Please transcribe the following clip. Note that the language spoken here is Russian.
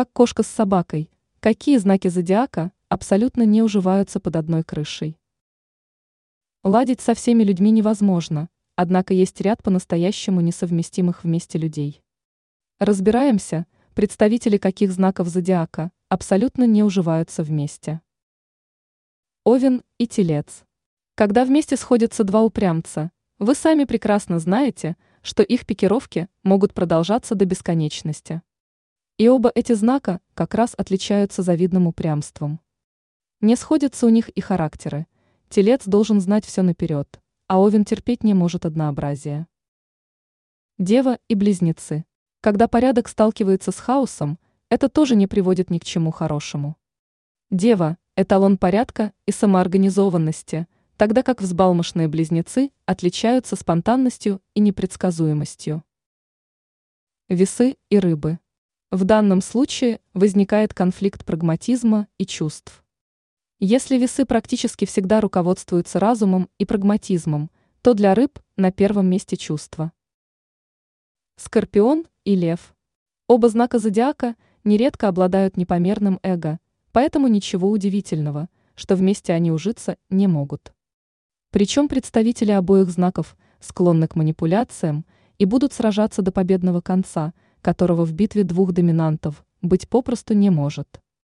как кошка с собакой, какие знаки зодиака абсолютно не уживаются под одной крышей. Ладить со всеми людьми невозможно, однако есть ряд по-настоящему несовместимых вместе людей. Разбираемся, представители каких знаков зодиака абсолютно не уживаются вместе. Овен и Телец. Когда вместе сходятся два упрямца, вы сами прекрасно знаете, что их пикировки могут продолжаться до бесконечности. И оба эти знака как раз отличаются завидным упрямством. Не сходятся у них и характеры. Телец должен знать все наперед, а Овен терпеть не может однообразия. Дева и близнецы. Когда порядок сталкивается с хаосом, это тоже не приводит ни к чему хорошему. Дева – эталон порядка и самоорганизованности – тогда как взбалмошные близнецы отличаются спонтанностью и непредсказуемостью. Весы и рыбы. В данном случае возникает конфликт прагматизма и чувств. Если весы практически всегда руководствуются разумом и прагматизмом, то для рыб на первом месте чувства. Скорпион и лев. Оба знака зодиака нередко обладают непомерным эго, поэтому ничего удивительного, что вместе они ужиться не могут. Причем представители обоих знаков склонны к манипуляциям и будут сражаться до победного конца, которого в битве двух доминантов быть попросту не может.